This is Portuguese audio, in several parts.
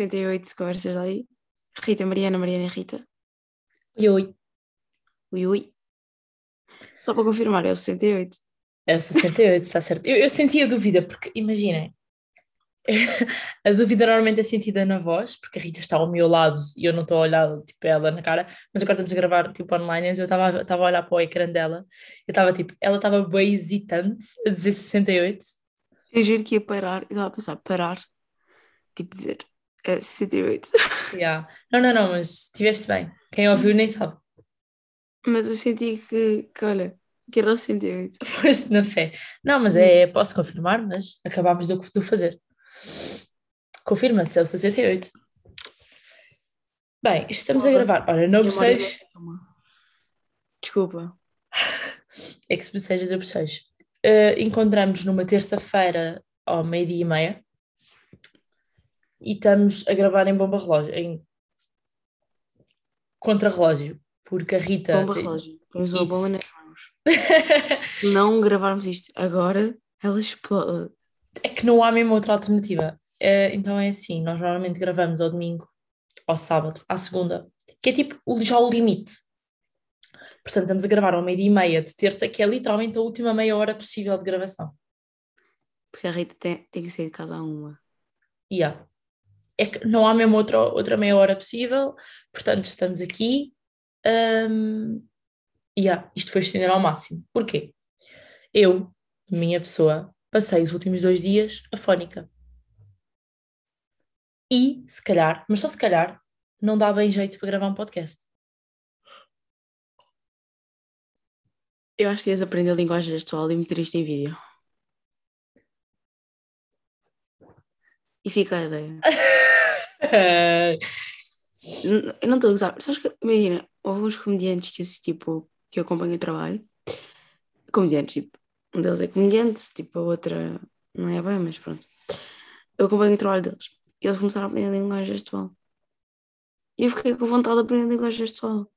episódio 68 de Conversas aí. Rita, Mariana, Mariana e Rita. Oi, oi. Ui, ui. Só para confirmar, é o 68. É o 68, está certo. Eu, eu senti a dúvida, porque imaginem, a dúvida normalmente é sentida na voz, porque a Rita está ao meu lado e eu não estou a olhar tipo, ela na cara, mas agora estamos a gravar tipo, online, então eu estava estava a olhar para o ecrã dela, eu estava tipo, ela estava bem hesitante a dizer 68. Eu juro que ia parar, eu estava a pensar, parar, tipo dizer, é 68. Yeah. Não, não, não, mas estiveste bem. Quem ouviu nem sabe. Mas eu senti que, que olha, que era o 68. Pois na fé. Não, mas é, posso confirmar, mas acabámos do que tu fazer. Confirma-se, é o 68. Bem, estamos a Porra. gravar. Ora, não uma- Desculpa. É que se bocejas, eu bocejo. Uh, Encontramos numa terça-feira ao meio-dia e meia e estamos a gravar em bomba relógio, em contra-relógio, porque a Rita. Bomba relógio. Temos uma bomba nas mãos. Se não gravarmos isto agora, ela explode. é que não há mesmo outra alternativa. Eh, então é assim, nós normalmente gravamos ao domingo, ao sábado, à segunda, que é tipo já o limite. Portanto, estamos a gravar ao meio-dia e meia de terça, que é literalmente a última meia hora possível de gravação. Porque a Rita tem, tem que sair de casa a uma. Há. É que não há mesmo outra, outra meia hora possível, portanto, estamos aqui. e há. Isto foi estender ao máximo. Porquê? Eu, minha pessoa, passei os últimos dois dias afónica. E, se calhar, mas só se calhar, não dá bem jeito para gravar um podcast. Eu acho que ias aprender linguagem gestual e meter isto em vídeo. E fica a ideia. Eu não estou a gozar. Sabes que, imagina, houve uns comediantes que eu, tipo, que eu acompanho o trabalho. Comediantes, tipo, um deles é comediante, tipo, a outra não é bem, mas pronto. Eu acompanho o trabalho deles. E eles começaram a aprender linguagem gestual. E eu fiquei com vontade de aprender linguagem gestual.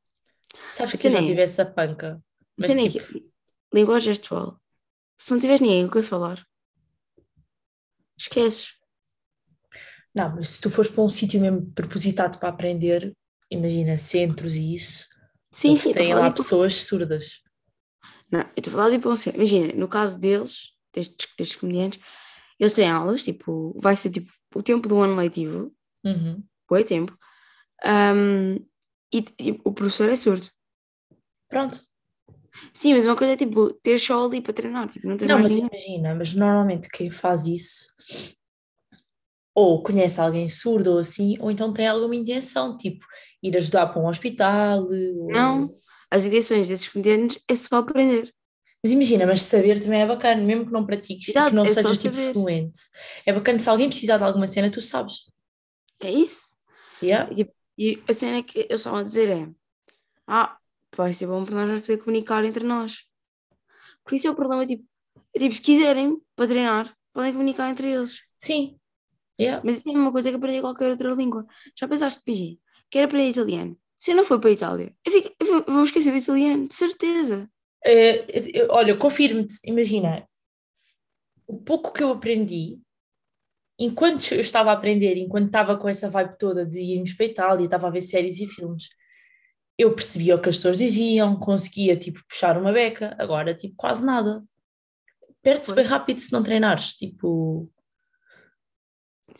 Sabes A que eu já cena é- tive essa panca. Mas é tipo, que, linguagem gestual. Se não tiveres ninguém com quem falar, esqueces. Não, mas se tu fores para um sítio mesmo propositado para aprender, imagina centros e isso, Sim, sim, têm lá pessoas surdas. Não, eu estou a falar tipo assim, imagina, no caso deles, destes, destes comediantes, eles têm aulas, tipo, vai ser tipo o tempo do ano letivo, Uhum. tempo, ahm, e, e o professor é surdo. Pronto. Sim, mas uma coisa é tipo ter só ali para treinar, tipo, não tens Não, mas ninguém. imagina, mas normalmente quem faz isso ou conhece alguém surdo ou assim, ou então tem alguma intenção, tipo ir ajudar para um hospital. ou- Não, as intenções desses comediantes é só aprender. Mas imagina, mas saber também é bacana, mesmo que não pratiques Exato, que não é só sejas tipo fluente. É bacana se alguém precisar de alguma cena, tu sabes. É isso. Yeah? E, tipo, e a cena que eles estavam a dizer é: Ah, vai ser bom para nós poder comunicar entre nós. Por isso é o problema, tipo, é, tipo, se quiserem para treinar, podem comunicar entre eles. Sim. Yeah. Mas isso é uma coisa que aprender qualquer outra língua. Já pensaste, PG? Quero aprender italiano. Se eu não for para a Itália, eu, fico, eu vou- esquecer do italiano, de certeza. Eu- olha, confirmo-te, imagina, o pouco que eu aprendi, enquanto eu estava a aprender, enquanto estava com essa vibe toda de irmos para a Itália, estava a ver séries e filmes, eu percebia o que as pessoas diziam, conseguia, tipo, puxar uma beca, agora, tipo, quase nada. Perde-se bem rápido se não treinares, tipo,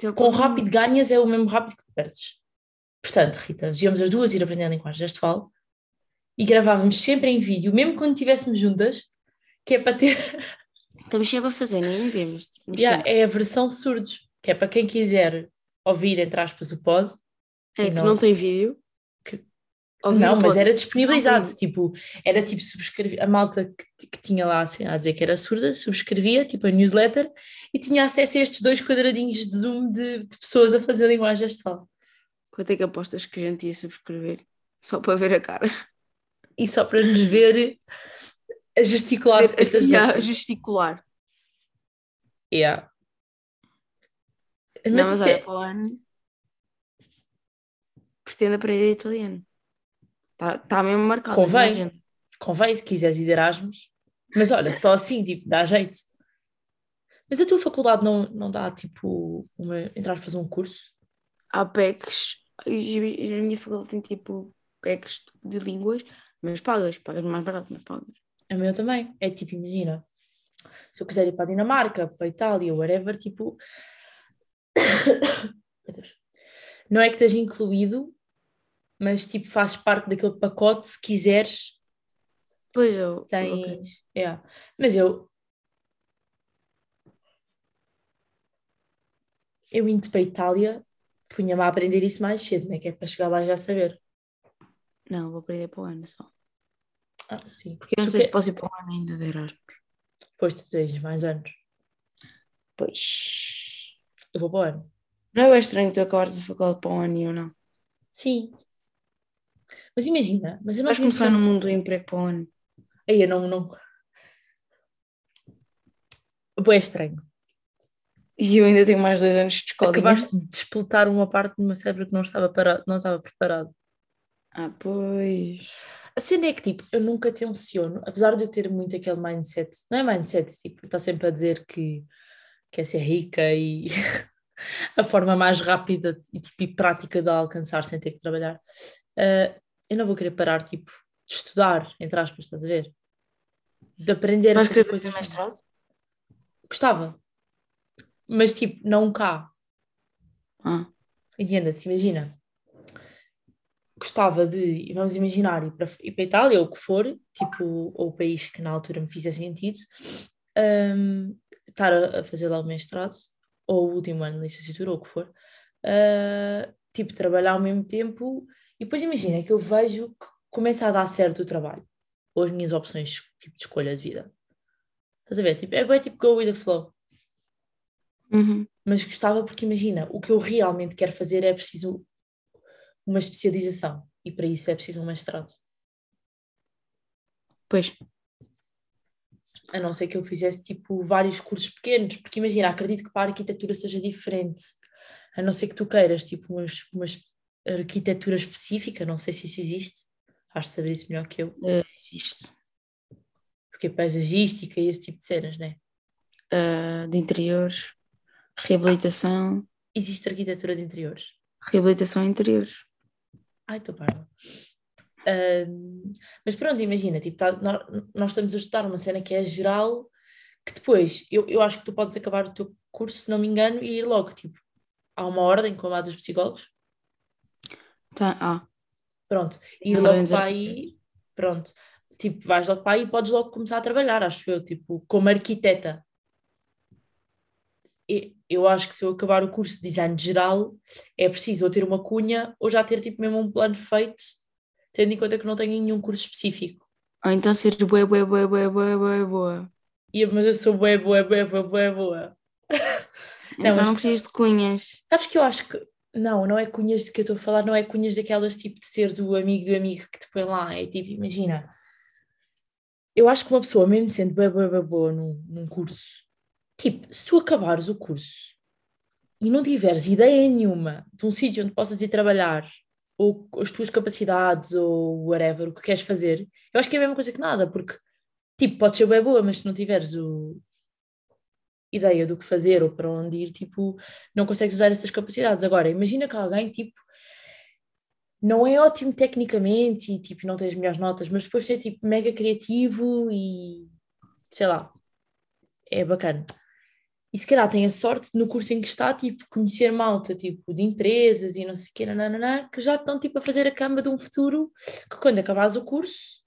O com rápido ganhas é o mesmo rápido que perdes. Portanto, Rita, devíamos as duas ir aprender a linguagem gestual e gravávamos sempre em vídeo, mesmo quando estivéssemos juntas, que é para ter Estamos sempre a fazer, nem vemos. Mas Yeah, é a versão surdos, que é para quem quiser ouvir, entre aspas, o pod. É que não- não tem vídeo. Não, mas era disponibilizado, Não tipo, era tipo subscrever, a malta que, que tinha lá assim, a dizer que era surda, subscrevia, tipo a newsletter, e tinha acesso a estes dois quadradinhos de zoom de, de pessoas a fazer linguagem gestual. Quanto é que apostas que a gente ia subscrever? Só para ver a cara. E só para nos ver a gesticular feitas Yeah, gesticular. Yeah. Mas, não, mas olha, é- pretendo aprender italiano. Está tá mesmo marcado. minha Convém. convém se quiseres ir de Erasmus, mas olha, só assim, tipo, dá jeito. Mas a tua faculdade não, não dá, tipo, uma, entre aspas, um curso? há PECs, a minha faculdade tem tipo PECs de línguas, mas pagas, pagas mais barato, mas pagas. A meu também. É tipo, imagina, se eu quiser ir para a Dinamarca, para a Itália, whatever, tipo. Não é que esteja incluído, mas tipo faz parte daquele pacote se quiseres. Pois eu. Tens. ok. É. Mas eu. Eu indo para a Itália, punha-me a aprender isso mais cedo, né? Que é para chegar lá e já saber. Não, vou aprender para o ano só. Ah, sim. Porque eu não Tu sei se posso ir para o ano ainda de Erasmus. Depois tu tens mais anos. Pois. Eu vou para o ano. Não é estranho tu acabares a faculdade para o ano e eu não. Sim. Mas imagina, mas eu não Vais começar no mundo do emprego para o ano. Aí eu não, não. Boé estranho. E eu ainda tenho mais dois anos de escola. Acabaste de despoltar uma parte do meu cérebro que não estava, parado, não estava preparado. Ah, pois. A cena é que, tipo, eu nunca tenciono, apesar de eu ter muito aquele mindset, não é mindset, tipo, está sempre a dizer que quer ser rica e a forma mais rápida e, tipo, e prática de alcançar sem ter que trabalhar. Ah, eu não vou querer parar, tipo, de estudar, entre aspas, estás a ver? De aprender a Vais fazer coisas. mestrado? Gostava. Mas, tipo, não cá. Ah, Entenda-se, imagina. Gostava de, vamos imaginar, ir para, ir para a Itália, ou o que for, tipo, ou o país que na altura me fizesse sentido, hum, estar a, a fazer lá o mestrado, ou o último ano de licenciatura, ou o que for, ah, tipo, trabalhar ao mesmo tempo, e depois imagina que eu vejo que começa a dar certo o trabalho, ou as minhas opções tipo, de escolha de vida. Estás a ver? Tipo, é bem tipo go with the flow uhum. mas gostava porque imagina, o que eu realmente quero fazer é preciso uma especialização e para isso é preciso um mestrado. Pois. A não ser que eu fizesse tipo vários cursos pequenos, porque imagina, acredito que para a arquitetura seja diferente, a não ser que tu queiras tipo uma, uma arquitetura específica, não sei se isso existe, de saber isso melhor que eu, Eh, existe. porque é paisagística e esse tipo de cenas, né? Ah, de interiores, reabilitação, Existe arquitetura de interiores. reabilitação interiores. Ai, estou parva. Ahm, mas pronto, imagina, tipo, tá- nó- nós, estamos a estudar uma cena que é geral, que depois, eu, eu acho que tu podes acabar o teu curso, se não me engano, e ir logo, tipo, há uma ordem, como a dos psicólogos, Tá, ah, pronto, e uma logo para aí, pronto, tipo, vais logo para aí e podes logo começar a trabalhar, acho eu, tipo, como arquiteta. E- Eu acho que se eu acabar o curso de design geral, é preciso ou ter uma cunha ou já ter, tipo, mesmo um plano feito, tendo em conta que não tenho nenhum curso específico. ou então ser bué, bué, bué, bué, bué, bué, boa. E, mas eu sou bué, bué, bué, bué, bué, boa. Não, Então mas- não precisas de cunhas. Sabes que eu acho que. Não, não é cunhas de que eu estou a falar, não é cunhas daquelas tipo de seres o amigo do amigo que te põe lá. É tipo, imagina. Eu acho que uma pessoa, mesmo sendo bué, bué boa num, num curso, tipo, se tu acabares o curso e não tiveres ideia nenhuma de um sítio onde possas ir trabalhar, ou as tuas capacidades, ou whatever, o que queres fazer, eu acho que é a mesma coisa que nada, porque, tipo, podes ser boa, mas se não tiveres o ideia do que fazer ou para onde ir, tipo, não consegues usar essas capacidades. Agora, imagina que alguém, tipo, não é ótimo tecnicamente e, tipo, não tem as melhores notas, mas depois é, tipo, mega criativo e, sei lá, é bacana. E se calhar tem a sorte no curso em que está, tipo, conhecer malta, tipo, de empresas e não sei o quê, nananana, que já estão, tipo, a fazer a cama de um futuro que quando acabares o curso,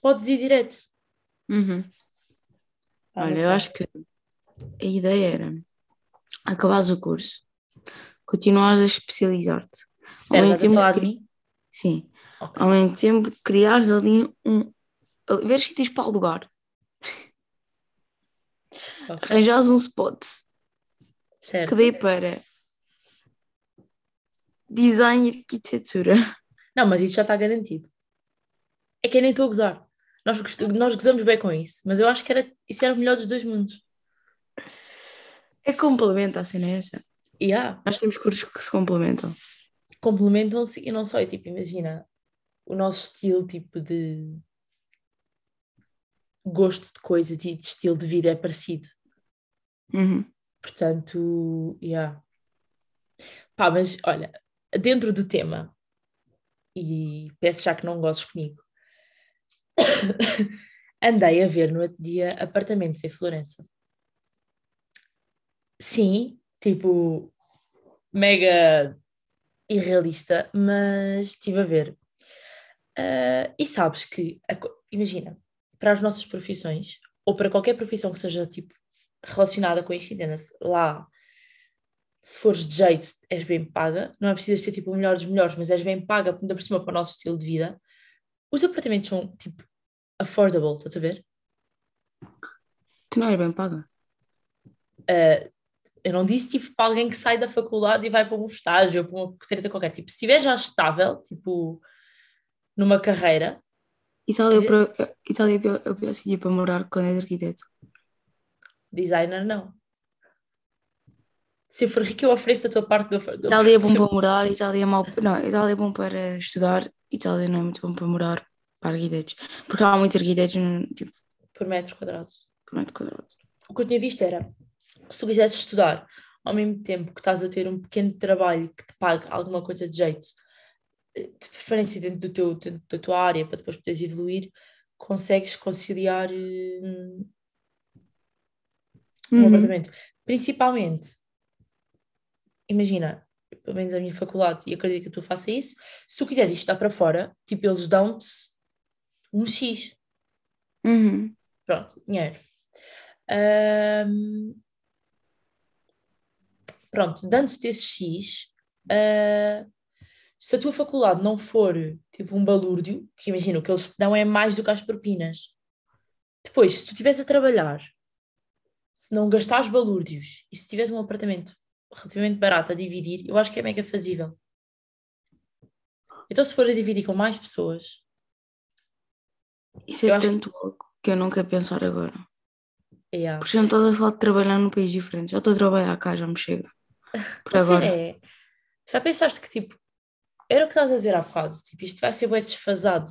podes ir direto. Uhum. Ah, Olha, eu acho que a ideia era acabares o curso, continuares a especializar-te. Ao mesmo tempo falar de mim? Sim, Ok. ao mesmo tempo criares ali um. Ver sítios para alugar, ok. arranjares um spot Certo. que dê para design e arquitetura. Não, mas isso já está garantido. É que eu nem estou a gozar. Nós, nós gozamos bem com isso, mas eu acho que era, isso era o melhor dos dois mundos. É complementa a cena é essa. Há, Nós temos cursos que se complementam. complementam-se e não só, e, tipo, imagina, o nosso estilo tipo de gosto de coisas e de estilo de vida é parecido. Uhum. Portanto, yeah. Pá, mas olha, dentro do tema, e peço já que não gostes comigo, andei a ver no outro dia apartamentos em Florença. Sim, tipo, mega irrealista, mas estive a ver. Uh, e sabes que, imagina, para as nossas profissões, ou para qualquer profissão que seja tipo relacionada com isto, entenda-se, lá, se fores de jeito, és bem paga, não é preciso ser tipo o melhor dos melhores, mas és bem paga, ainda por cima para o nosso estilo de vida. Os apartamentos são tipo affordable, estás a ver? Tu não és bem paga? Uh, eu não disse tipo para alguém que sai da faculdade e vai para um estágio ou para uma treta qualquer. Tipo, se estiver já estável, tipo, numa carreira. Itália, quiser... Itália é o pior, é o pior sítio para morar quando és arquiteto. Designer, não. Se eu for rico, eu ofereço a tua parte do. do Itália é bom para morar, Itália é mau. Não, Itália é bom para estudar, Itália não é muito bom para morar para arquitetos. Porque há muitos arquitetos tipo, por metro quadrado. Por metro quadrado. O que eu tinha visto era se tu quisesses estudar ao mesmo tempo que estás a ter um pequeno trabalho que te pague alguma coisa de jeito, eh, de preferência dentro do teu, dentro da tua área, para depois poderes evoluir, consegues conciliar hum, um uhum. apartamento. Principalmente, imagina, pelo menos a minha faculdade, e acredito que tu faças isso, se tu quiseres estudar para fora, tipo, eles dão-te um X. Uhum. Pronto, dinheiro. Um, pronto, dando-te esse X, uh, se a tua faculdade não for tipo um balúrdio, que imagina, o que eles te dão é mais do que as propinas. Depois, se tu estiveres a trabalhar, se não gastares balúrdios e se tiveres um apartamento relativamente barato a dividir, eu acho que é mega fazível. Então, se for a dividir com mais pessoas. Isso é tanto que... louco que eu não quero pensar agora. Yeah. Porque já não estou a falar de trabalhar num país diferente, já estou a trabalhar cá, já me chega. Por agora. É, já pensaste que tipo, era o que estás a dizer há bocado, tipo, isto vai ser bem desfasado.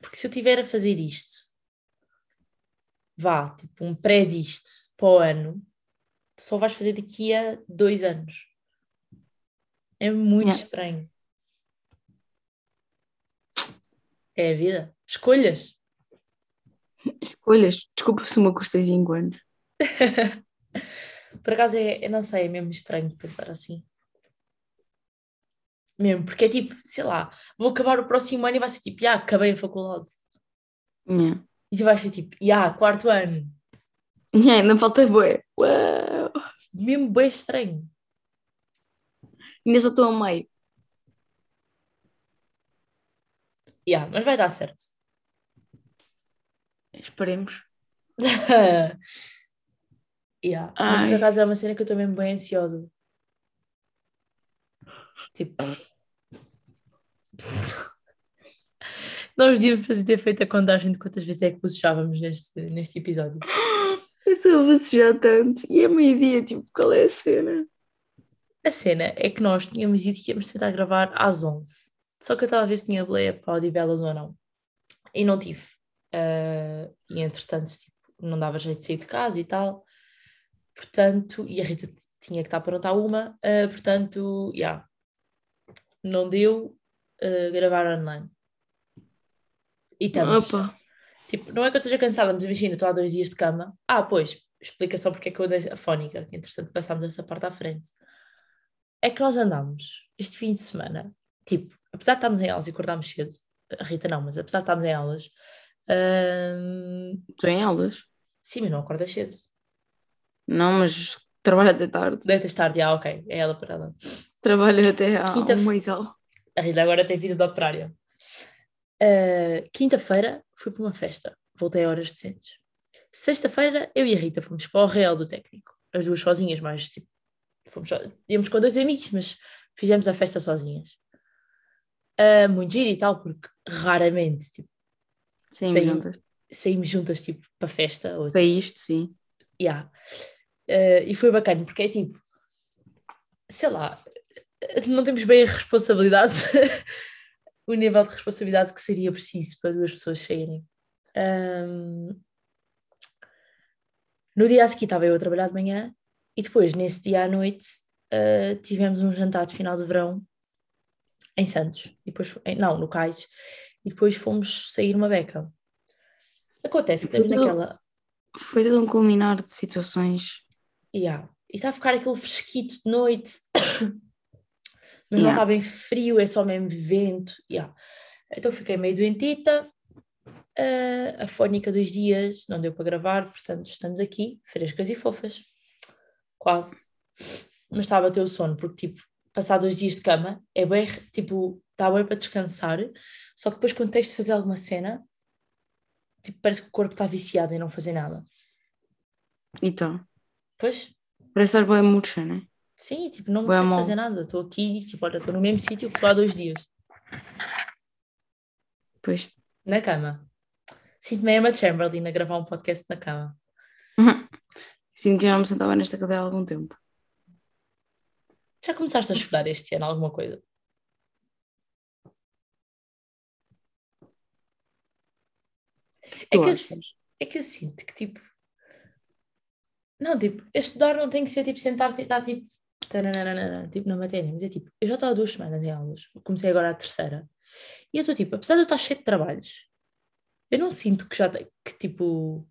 Porque se eu tiver a fazer isto, vá, tipo, um pré disto para o ano, só vais fazer daqui a dois anos. É muito yeah. estranho. É a vida. Escolhas. Escolhas. Desculpa se uma custa 5 anos. Por acaso, é, eu não sei, é mesmo estranho pensar assim. Mesmo, porque é tipo, sei lá, vou acabar o próximo ano e vai ser tipo, já, acabei a faculdade. Yeah. E tu vais ser tipo, já, quarto ano. Yeah, ainda falta bué. Uau. Mesmo bem estranho. Ainda só estou a meio. Yeah, mas vai dar certo. Esperemos. Yeah. Mas por acaso é uma cena que eu estou mesmo bem ansiosa. Tipo. Nós devíamos ter feito a contagem de quantas vezes é que bocejávamos neste, neste episódio. Eu estou a bocejar tanto. E é meio-dia, tipo, qual é a cena? A cena é que nós tínhamos dito que íamos tentar gravar às 11. Só que eu estava a ver se tinha boleia para Odivelas ou não. E não tive. Uh, e entretanto, tipo, não dava jeito de sair de casa e tal portanto, e a Rita tinha que estar pronta a uma, uh, portanto, já, yeah, não deu uh, gravar online. E estamos. Opa. Tipo, não é que eu esteja cansada, mas imagina, estou há dois dias de cama. Ah, pois, explicação porque é que eu dei a fónica, que entretanto passámos essa parte à frente. É que nós andámos este fim de semana, tipo, apesar de estarmos em aulas e acordámos cedo, a Rita não, mas apesar de estarmos em aulas. Uh... Tu em aulas? Sim, mas não acordas cedo. Não, mas trabalha até tarde. Deitas tarde, ah, ok. É ela para ela. Trabalha até à Quinta uma A Rita agora tem vida de operária. Uh, Quinta-feira fui para uma festa. Voltei a horas decentes. Sexta-feira eu e a Rita fomos para o Real do Técnico. As duas sozinhas, mais tipo. Fomos só, íamos com dois amigos, mas fizemos a festa sozinhas. Uh, muito giro e tal, porque raramente tipo, saímos, juntas. Saímos juntas tipo, para festa. Ou, para isto, sim. Yeah. Uh, e foi bacana, porque é tipo, sei lá, não temos bem a responsabilidade, o nível de responsabilidade que seria preciso para duas pessoas saírem. Um, no dia a seguir estava eu a trabalhar de manhã e depois, nesse dia à noite, uh, tivemos um jantar de final de verão em Santos, e depois, em, não, no Cais, e depois fomos sair uma beca. Acontece que Foi estamos tudo- naquela. Foi todo um culminar de situações. Yeah. E está a ficar aquele fresquito de noite, mas não Yeah. está bem frio, é só mesmo vento. Yeah. Então fiquei meio doentita. Uh, a fónica dos dias não deu para gravar, portanto estamos aqui, frescas e fofas. Quase. Mas está a bater o sono, porque tipo, passar dois dias de cama é bem, tipo, está bem para descansar, só que depois quando tens de fazer alguma cena, tipo, parece que o corpo está viciado em não fazer nada. Então, Pois, parece estar bem murcha, né? Sim, tipo, não me mal. fazer nada. Estou aqui, tipo, olha, estou no mesmo sítio que estou há dois dias, Pois. na cama. Sinto-me a Emma Chamberlain a gravar um podcast na cama. Sinto que já não me sentava nesta cadeira há algum tempo. Já começaste a estudar este ano alguma coisa? Que É que, eu, é que eu sinto que, tipo... Não, tipo, estudar não tem que ser, tipo, sentar-te e estar, tipo... taranana, Tipo, na matéria, mas é tipo, eu já estou há duas semanas em aulas, comecei agora a terceira, e eu estou tipo, apesar de eu estar cheio de trabalhos, eu não sinto que já, que tipo,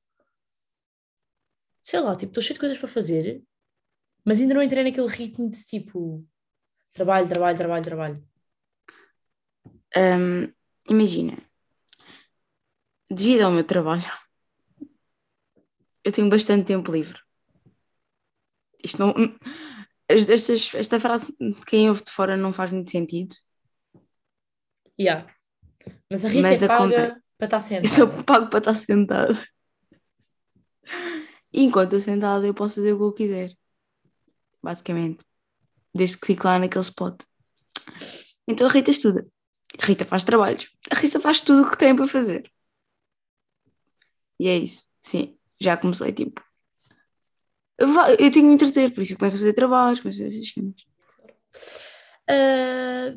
sei lá, tipo, estou cheio de coisas para fazer, mas ainda não entrei naquele ritmo de tipo, trabalho, trabalho, trabalho, trabalho. Hum, imagina, devido ao meu trabalho, eu tenho bastante tempo livre. Isto não. es- Estas, esta frase, quem ouve de fora, não faz muito sentido. Yeah. Mas a Rita Mas é paga acontece. para estar Eu sentada. sou pago para estar sentada. E enquanto eu sentada, eu posso fazer o que eu quiser. Basicamente. Desde que fique lá naquele spot. Então a Rita estuda. A Rita faz trabalhos. A Rita faz tudo o que tem para fazer. E é isso. Sim. Já comecei, tipo. Eu, tenho que entreter, por isso eu começo a fazer trabalhos, começo a fazer essas coisas. Ah,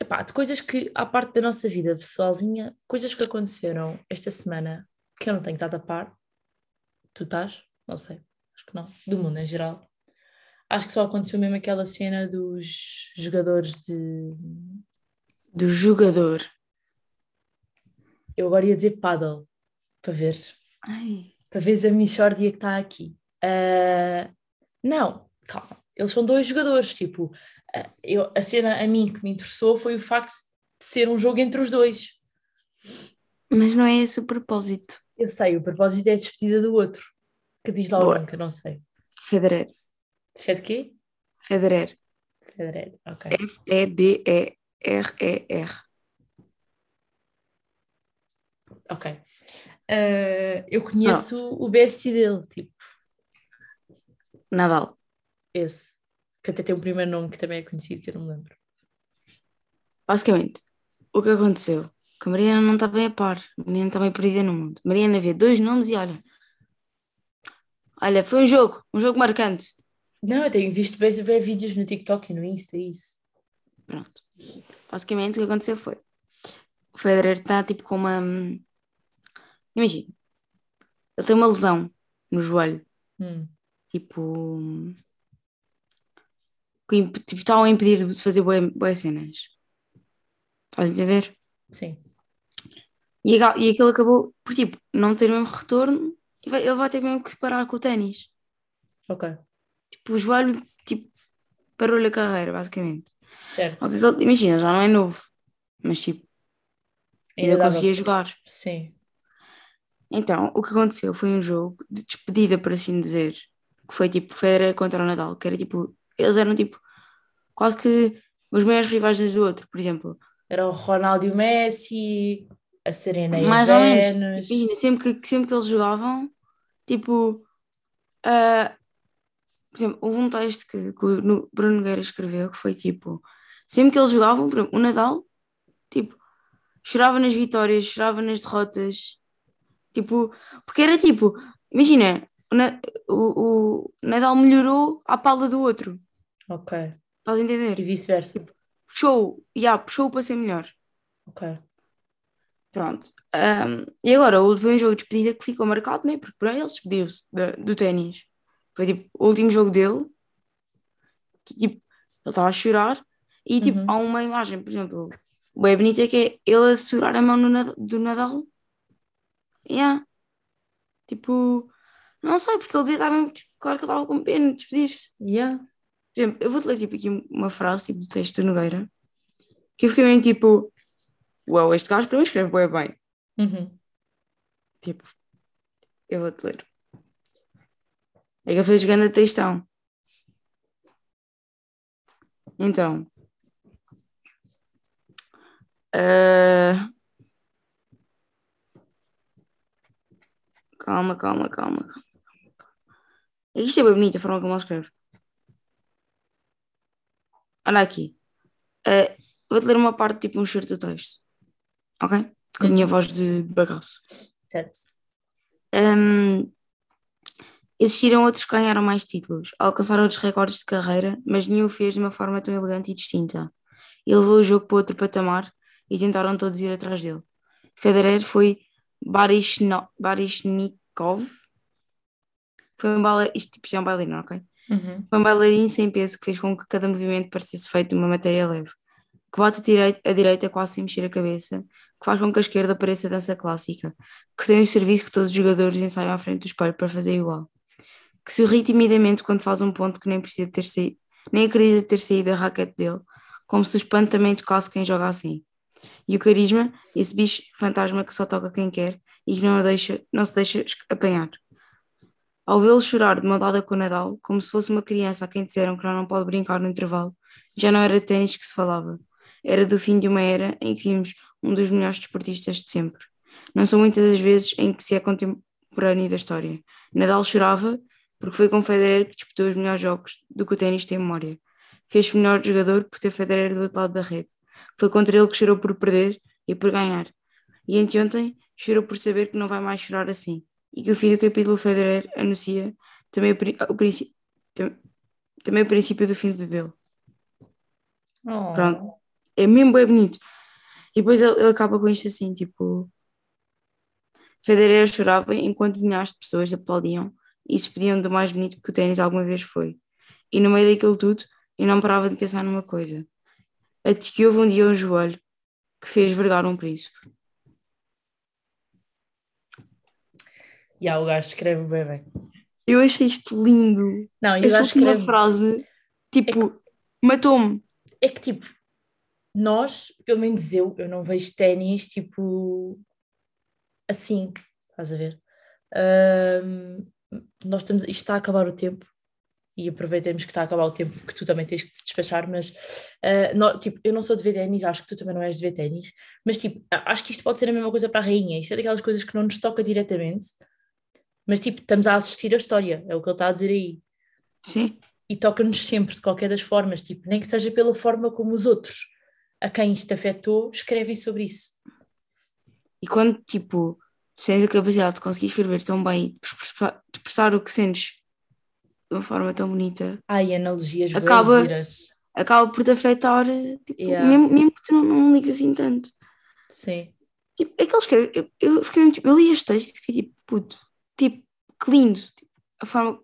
epá, de coisas que, à parte da nossa vida pessoalzinha, coisas que aconteceram esta semana que eu não tenho estado a par. Tu estás? Não sei. Acho que não. Do mundo em geral. Acho que só aconteceu mesmo aquela cena dos jogadores de. Do jogador. Eu agora ia dizer paddle. Para ver. Ai. Para veres a Michórdia que está aqui. Ah, não, calma. Eles são dois jogadores. Tipo, ah, eu, a cena a mim que me interessou foi o facto de ser um jogo entre os dois. Mas não é esse o propósito. Eu sei, o propósito é a despedida do outro. Que diz lá o Boa. eu não sei. Federer. Fed quê? Federer. Federer, ok. F-E-D-E-R-E-R. Ok. Ah, eu conheço o BST dele, tipo, Nadal. esse. Que até tem um primeiro nome que também é conhecido, que eu não me lembro. Basicamente, o que aconteceu? Que a Mariana não está bem a par. A Mariana está bem perdida no mundo. Mariana vê dois nomes e olha. Olha, foi um jogo, um jogo marcante. Não, eu tenho visto bem, bem vídeos no TikTok e no Insta, e isso. Pronto. Basicamente, o que aconteceu foi: o Federer está tipo com uma. Imagina, ele tem uma lesão no joelho. Hum, Tipo. que Tipo, estavam a impedir de fazer boas, boas cenas. Estás a entender? sim. E, e aquilo acabou por tipo, não ter o mesmo retorno e vai- ele vai ter mesmo que parar com o ténis. Ok, Tipo, o joelho tipo, parou-lhe a carreira, basicamente. certo. Ele- imagina, já não é novo, mas tipo, ainda, Ainda dava- conseguia jogar. Sim, Então, o que aconteceu foi um jogo de despedida, por assim dizer, que foi tipo Federer contra o Nadal, que era tipo, eles eram tipo quase que os maiores rivais uns do outro, por exemplo. era o Ronaldo e o Messi, a Serena e a Mais ou menos. Tipo, imagina, sempre que, sempre que eles jogavam, tipo, ah, por exemplo, houve um texto que, que o Bruno Nogueira escreveu que foi tipo, sempre que eles jogavam, exemplo, o Nadal, tipo, chorava nas vitórias, chorava nas derrotas, tipo, porque era tipo, imagina, o, o, Nadal melhorou à pala do outro, Ok, estás a entender? e vice-versa. Puxou, yeah, puxou para ser melhor. Ok, Pronto. Ahm, e agora, foi um jogo de despedida que ficou marcado, né? Porque para ele despediu-se da- do ténis. Foi tipo o último jogo dele. que tipo, ele estava a chorar e tipo, Uhum. há uma imagem, por exemplo, bem bonita que é ele a segurar a mão no do Nadal. Yeah. Tipo, não sei, porque ele devia estar mesmo, tipo, claro que ele estava com pena de despedir-se. Yeah. Por exemplo, eu vou-te ler tipo, aqui uma frase tipo, do texto do Nogueira que eu fiquei mesmo tipo, uau, este gajo para mim escreve bem bem. Uhum. Tipo, eu vou-te ler. É que ele fez grande textão. Então. ah, Calma, calma, calma, calma. Isto é bem bonito a forma como ele escreve. Olha aqui. Ah, Vou-te ler uma parte, tipo um certo do texto. Ok? Com a minha voz de bagaço. Certo. Hum, existiram outros que ganharam mais títulos, alcançaram outros recordes de carreira, mas nenhum o fez de uma forma tão elegante e distinta. Ele levou o jogo para outro patamar e tentaram todos ir atrás dele. Federer foi Baryshnikov. Foi um bailarino, isto tipo, já é um bailarino, ok? Uhum. Foi um bailarino sem peso que fez com que cada movimento parecesse feito de uma matéria leve, que bate a direita, a direita quase sem mexer a cabeça, que faz com que a esquerda pareça dança clássica, que tem o serviço que todos os jogadores ensaiam à frente do espelho para fazer igual, que se ri timidamente quando faz um ponto que nem precisa ter saído, nem acredita ter saído da raquete dele, como se o espanto também tocasse quem joga assim. E o carisma, esse bicho fantasma que só toca quem quer e que não, deixa, não se deixa apanhar. Ao vê-lo chorar de maldade com o Nadal, como se fosse uma criança a quem disseram que não pode brincar no intervalo, já não era de ténis que se falava. Era do fim de uma era em que vimos um dos melhores desportistas de sempre. Não são muitas as vezes em que se é contemporâneo da história. Nadal chorava porque foi com Federer que disputou os melhores jogos do que o ténis tem memória. Fez-se melhor jogador por ter Federer do outro lado da rede. Foi contra ele que chorou por perder e por ganhar. E anteontem chorou por saber que não vai mais chorar assim. E que o fim do capítulo Federer anuncia também o, o também o princípio do fim dele. Oh. Pronto. É mesmo bem bonito. E depois ele, ele acaba com isto assim, tipo... Federer chorava enquanto milhares de pessoas aplaudiam e se despediam do mais bonito que o ténis alguma vez foi. E no meio daquilo tudo, eu não parava de pensar numa coisa. Até que houve um dia um joelho que fez vergar um príncipe. E há o gajo escreve bem bem. Eu achei isto lindo. Não, e o gajo escreve. frase, tipo, matou-me. É que tipo, nós, pelo menos eu, eu não vejo ténis tipo assim, estás a ver? Ahm, nós estamos, isto está a acabar o tempo e aproveitemos que está a acabar o tempo que tu também tens que te despachar, mas nó- tipo, eu não sou de ver ténis, acho que tu também não és de ver ténis, mas tipo, acho que isto pode ser a mesma coisa para a rainha, isto é daquelas coisas que não nos toca diretamente, mas tipo, estamos a assistir a história, é o que ele está a dizer aí Sim. e toca-nos sempre, de qualquer das formas, tipo, nem que seja pela forma como os outros a quem isto afetou escrevem sobre isso. E quando, tipo, tens a capacidade de conseguir escrever tão bem e de expressar, expressar o que sentes de uma forma tão bonita, Ai, analogias Acaba- giras. acaba por te afetar, tipo, Yeah. mesmo, mesmo que tu não, não ligues assim tanto. Sim. Tipo, é que eu, eu fiquei tipo, eu li este texto e fiquei tipo, puto, tipo, que lindo. Tipo, a forma,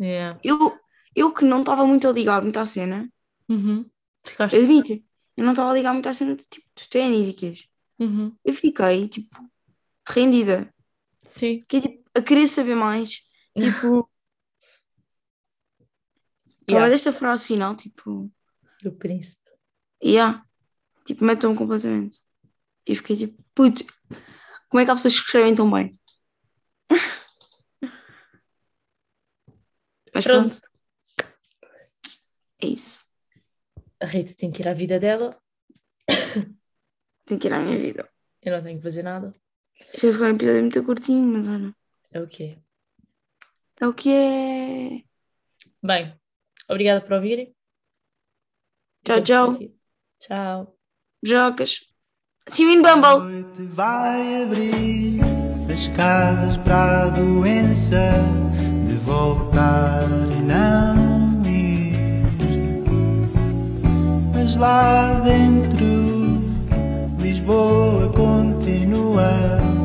Yeah. eu, eu que não estava muito a ligar muito à cena, Uhum. Ficaste. admito, eu não estava a ligar muito à cena de, tipo, dos ténis e quês. Uhum. Eu fiquei, tipo, rendida. Sim. Fiquei, tipo, a querer saber mais. Tipo, Yeah. yeah. esta frase final, tipo, Do príncipe. yeah, tipo, matou-me completamente. E fiquei tipo, puto, como é que há pessoas que escrevem tão bem? Mas pronto, Pronto. é isso. A Rita tem que ir à vida dela. Tenho que ir à minha vida. Eu não tenho que fazer nada. Já ficou um episódio muito curtinho, mas olha, É o quê? é o que é. Bem, obrigada por ouvirem. Tchau, tchau. Tchau. Jocas. See you in A Bumble. noite vai abrir as casas para a doença voltar e não ir. Mas lá dentro, Lisboa continua.